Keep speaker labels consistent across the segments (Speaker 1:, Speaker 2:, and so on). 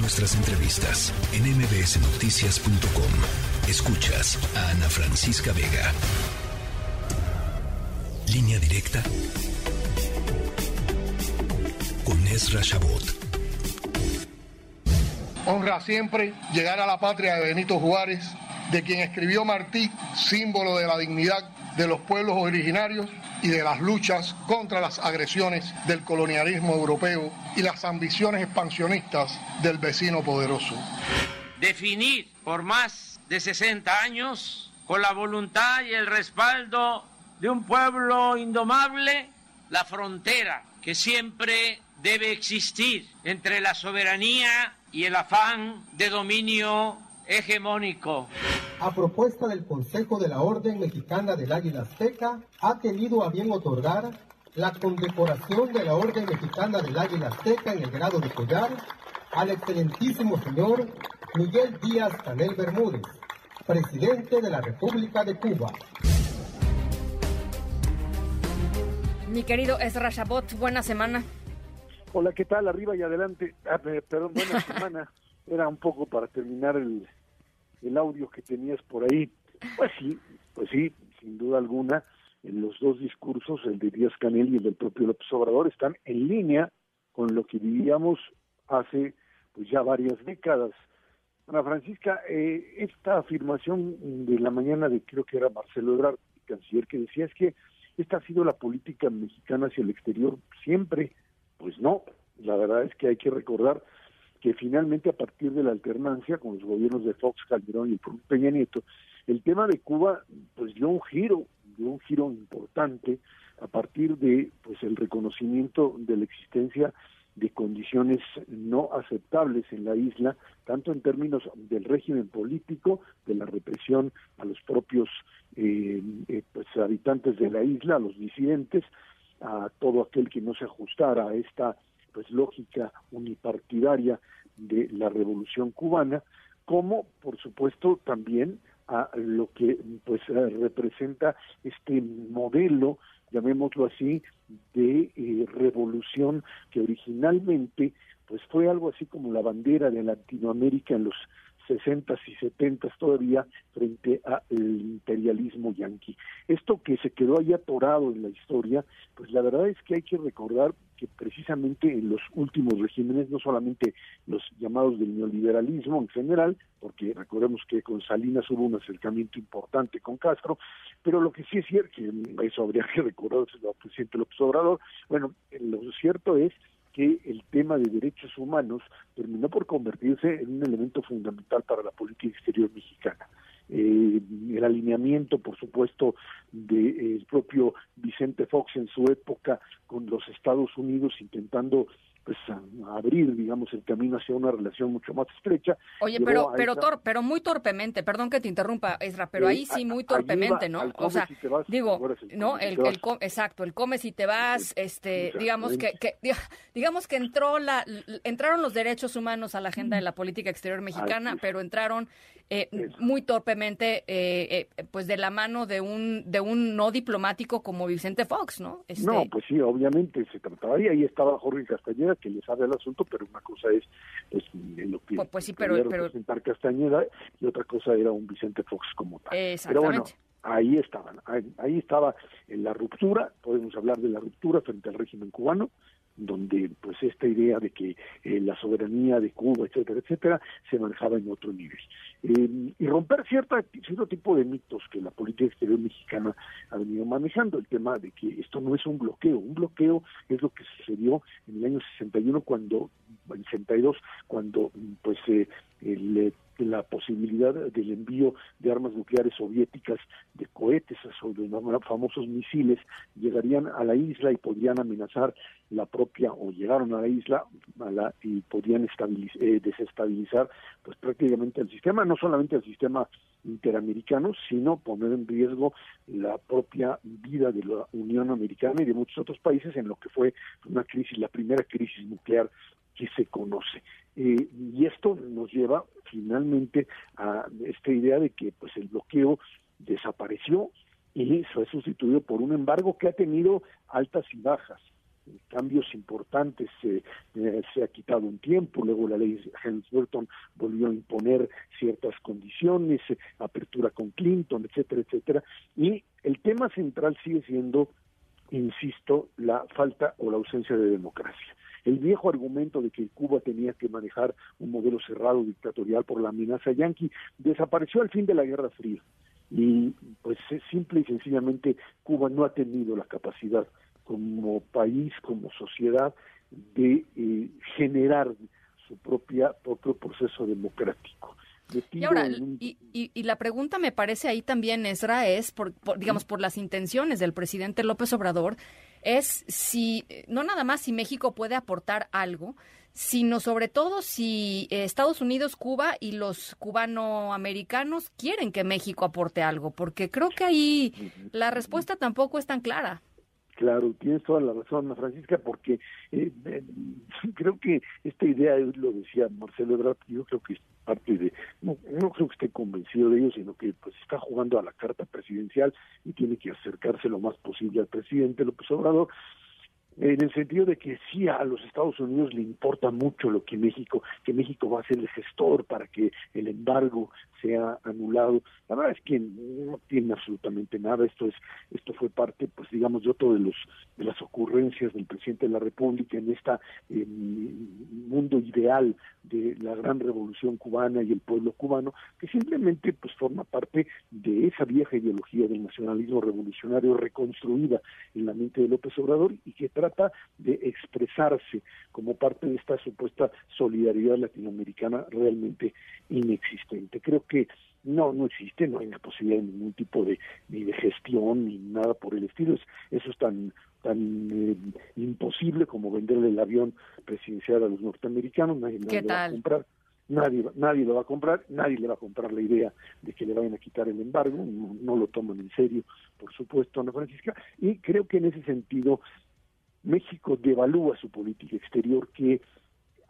Speaker 1: Nuestras entrevistas en mbsnoticias.com. Escuchas a Ana Francisca Vega. Línea directa con Ezra Shabot.
Speaker 2: Honra siempre llegar a la patria de Benito Juárez, de quien escribió Martí, símbolo de la dignidad de los pueblos originarios y de las luchas contra las agresiones del colonialismo europeo y las ambiciones expansionistas del vecino poderoso.
Speaker 3: Definir por más de 60 años, con la voluntad y el respaldo de un pueblo indomable, la frontera que siempre debe existir entre la soberanía y el afán de dominio hegemónico.
Speaker 4: A propuesta del Consejo de la Orden Mexicana del Águila Azteca, ha tenido a bien otorgar la condecoración de la Orden Mexicana del Águila Azteca en el grado de collar al excelentísimo señor Miguel Díaz Canel Bermúdez, presidente de la República de Cuba.
Speaker 5: Mi querido Ezra Shabot, buena semana.
Speaker 6: Hola, ¿qué tal? Arriba y adelante. Ah, perdón, buena semana. Era un poco para terminar el, el audio que tenías por ahí. Pues sí, pues sí, sin duda alguna, en los dos discursos, el de Díaz Canel y el del propio López Obrador, están en línea con lo que vivíamos hace pues ya varias décadas. Ana Francisca, eh, esta afirmación de la mañana de creo que era Marcelo Ebrard, canciller, que decía es que esta ha sido la política mexicana hacia el exterior siempre. Pues no, la verdad es que hay que recordar que finalmente a partir de la alternancia con los gobiernos de Fox, Calderón y Peña Nieto, el tema de Cuba pues dio un giro, dio un giro importante a partir de pues el reconocimiento de la existencia de condiciones no aceptables en la isla, tanto en términos del régimen político, de la represión a los propios eh, eh, pues, habitantes de la isla, a los disidentes, a todo aquel que no se ajustara a esta pues lógica unipartidaria de la revolución cubana, como por supuesto también a lo que pues eh, representa este modelo llamémoslo así, de eh, revolución que originalmente pues fue algo así como la bandera de Latinoamérica en los 60 y 70 todavía frente al imperialismo yanqui. Esto que se quedó ahí atorado en la historia, pues la verdad es que hay que recordar que precisamente en los últimos regímenes, no solamente los llamados del neoliberalismo en general, porque recordemos que con Salinas hubo un acercamiento importante con Castro, pero lo que sí es cierto, que eso habría que recordar el presidente López Obrador, bueno, lo cierto es que el tema de derechos humanos terminó por convertirse en un elemento fundamental para la política exterior mexicana. Eh, el alineamiento, por supuesto, del propio Vicente Fox en su época con los Estados Unidos intentando pues abrir digamos el camino hacia una relación mucho más estrecha.
Speaker 5: Oye, pero pero pero muy torpemente, perdón que te interrumpa, Ezra, pero ahí sí muy torpemente, ¿no? O sea, digo, no, el, el, exacto, el come si te vas, este, digamos que, que, digamos que entró la entraron los derechos humanos a la agenda de la política exterior mexicana, pero entraron eh, muy torpemente, eh, eh, pues de la mano de un de un no diplomático como Vicente Fox, ¿no?
Speaker 6: Este... No, pues sí, obviamente se trataba y ahí estaba Jorge Castañeda que le sabe el asunto, pero una cosa es pues, lo que
Speaker 5: pues, pues sí, pero, pero...
Speaker 6: representar Castañeda y otra cosa era un Vicente Fox como tal. Pero bueno, ahí estaban, ahí, ahí estaba en la ruptura, podemos hablar de la ruptura frente al régimen cubano, donde pues esta idea de que eh, la soberanía de Cuba, etcétera, etcétera, se manejaba en otro nivel. Eh, y romper cierta, cierto tipo de mitos que la política exterior mexicana ha venido manejando, el tema de que esto no es un bloqueo, un bloqueo es lo que sucedió en el año 61 cuando, en 62, cuando pues eh, el la posibilidad del envío de armas nucleares soviéticas, de cohetes sobre los famosos misiles, llegarían a la isla y podrían amenazar la propia, o llegaron a la isla a la, y podían eh, desestabilizar pues prácticamente el sistema, no solamente el sistema interamericano, sino poner en riesgo la propia vida de la Unión Americana y de muchos otros países en lo que fue una crisis, la primera crisis nuclear que se conoce. Eh, y esto nos lleva finalmente a esta idea de que pues el bloqueo desapareció y fue sustituido por un embargo que ha tenido altas y bajas. cambios importantes, eh, se ha quitado un tiempo, luego la ley Helms-Burton volvió a imponer ciertas condiciones, apertura con Clinton, etcétera, etcétera, y el tema central sigue siendo, insisto, la falta o la ausencia de democracia. El viejo argumento de que Cuba tenía que manejar un modelo cerrado dictatorial por la amenaza yanqui desapareció al fin de la Guerra Fría. Y pues simple y sencillamente Cuba no ha tenido la capacidad como país, como sociedad, de eh, generar su propia propio proceso democrático.
Speaker 5: Y ahora, y, y, la pregunta me parece ahí también, Esra, es, por, digamos, por las intenciones del presidente López Obrador, es si, no nada más si México puede aportar algo, sino sobre todo si Estados Unidos, Cuba y los cubanoamericanos quieren que México aporte algo, porque creo que ahí la respuesta tampoco es tan clara.
Speaker 6: Claro, tienes toda la razón, Francisca, porque eh, eh, creo que esta idea, lo decía Marcelo Ebrard, yo creo que es parte de, no, no creo que esté convencido de ello, sino que pues está jugando a la carta presidencial y tiene que acercarse lo más posible al presidente López Obrador, en el sentido de que sí a los Estados Unidos le importa mucho lo que México, que México va a ser el gestor para que el embargo sea anulado. La verdad es que no tiene absolutamente nada. Esto es, esto fue parte, pues digamos, de otro de los de las ocurrencias del presidente de la República en esta mundo ideal de la gran revolución cubana y el pueblo cubano, que simplemente pues forma parte de esa vieja ideología del nacionalismo revolucionario reconstruida en la mente de López Obrador y que trata de expresarse como parte de esta supuesta solidaridad latinoamericana realmente inexistente. Creo que no, no existe, no hay la posibilidad de ningún tipo de, ni de gestión ni nada por el estilo. eso es tan, tan eh, imposible como venderle el avión presidencial a los norteamericanos, nadie, nadie lo va a comprar. Nadie, nadie lo va a comprar, nadie le va a comprar la idea de que le vayan a quitar el embargo, no, no lo toman en serio, por supuesto, Ana Francisca, y creo que en ese sentido México devalúa su política exterior, que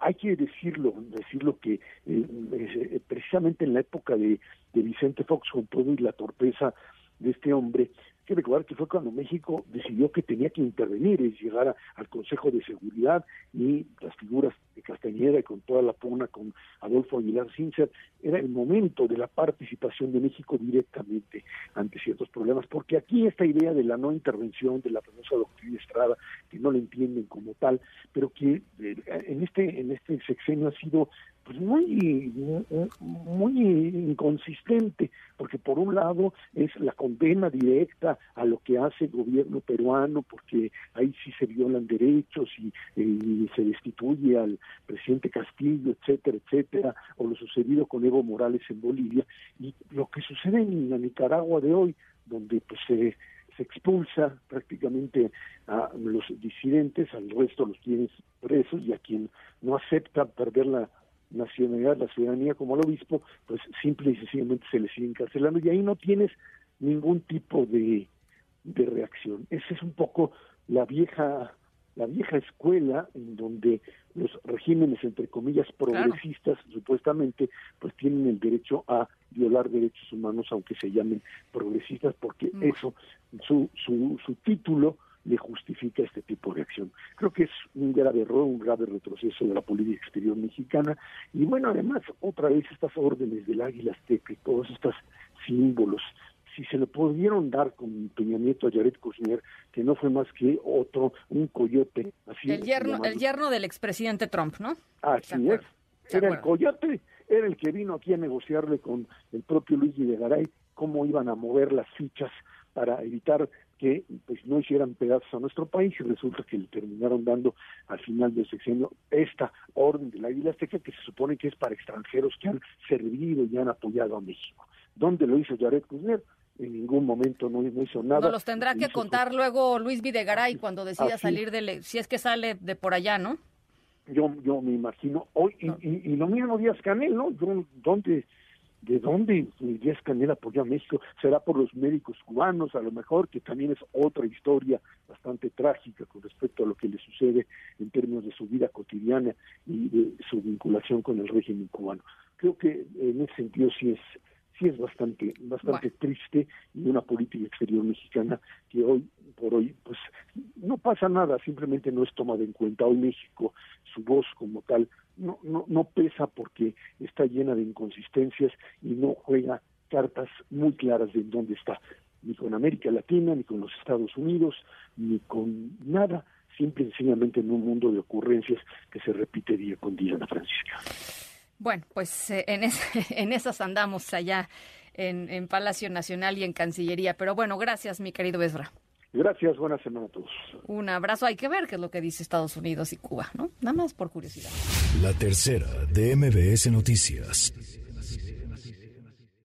Speaker 6: hay que decirlo, decirlo que eh, eh, precisamente en la época de, de Vicente Fox, con todo y la torpeza de este hombre, que recordar que fue cuando México decidió que tenía que intervenir y llegar al Consejo de Seguridad y las figuras de Castañeda y con toda la pugna con Adolfo Aguilar Sincer, era el momento de la participación de México directamente ante ciertos problemas, porque aquí esta idea de la no intervención, de la famosa doctrina Estrada, que no la entienden como tal, pero que eh, en este en este sexenio ha sido pues muy, muy inconsistente, porque por un lado es la condena directa a lo que hace el gobierno peruano, porque ahí sí se violan derechos y, se destituye al presidente Castillo, etcétera, etcétera, o lo sucedido con Evo Morales en Bolivia, y lo que sucede en la Nicaragua de hoy, donde pues se se expulsa prácticamente a los disidentes, al resto los tienes presos y a quien no acepta perder la nacionalidad, la ciudadanía como al obispo, pues simple y sencillamente se le sigue encarcelando y ahí no tienes ningún tipo de, de reacción. Esa es un poco la vieja la vieja escuela en donde los regímenes entre comillas progresistas supuestamente pues tienen el derecho a violar derechos humanos aunque se llamen progresistas porque mm. eso su, su su título le justifica este tipo de acción. Creo que es un grave error, un grave retroceso de la política exterior mexicana. Y bueno, además, otra vez estas órdenes del águila azteca y todos estos símbolos, si se le pudieron dar con Peña Nieto a Jared Kushner, que no fue más que otro, un coyote. Así
Speaker 5: el, yerno, el yerno del expresidente Trump, ¿no?
Speaker 6: Así es. Era el coyote, era el que vino aquí a negociarle con el propio Luis Videgaray cómo iban a mover las fichas para evitar que pues no hicieran pedazos a nuestro país y resulta que le terminaron dando al final del sexenio esta orden de la Águila Azteca que se supone que es para extranjeros que han servido y han apoyado a México. ¿Dónde lo hizo Jared Kushner? En ningún momento no, hizo nada.
Speaker 5: No los tendrá que contar luego Luis Videgaray cuando decida salir de, si es que sale de por allá, ¿no?
Speaker 6: Yo, yo me imagino hoy, y, lo mismo Díaz Canel, ¿no? ¿Dónde ¿De dónde Díaz Canel apoyó a México? ¿Será por los médicos cubanos, a lo mejor, que también es otra historia bastante trágica con respecto a lo que le sucede en términos de su vida cotidiana y de su vinculación con el régimen cubano? Creo que en ese sentido sí es sí es bastante bastante triste y una política exterior mexicana que hoy por hoy, pues pasa nada, simplemente no es tomado en cuenta. Hoy México, su voz como tal, no, no, no pesa porque está llena de inconsistencias y no juega cartas muy claras de dónde está, ni con América Latina, ni con los Estados Unidos, ni con nada, simple y sencillamente en un mundo de ocurrencias que se repite día con día, Ana Francisca.
Speaker 5: Bueno, pues eh, en, en esas andamos allá en, en, Palacio Nacional y en Cancillería. Pero bueno, gracias, mi querido Ezra.
Speaker 6: Gracias, buena semana a todos.
Speaker 5: Un abrazo. Hay que ver qué es lo que dice Estados Unidos y Cuba, ¿no? Nada más por curiosidad.
Speaker 1: La tercera de MBS Noticias.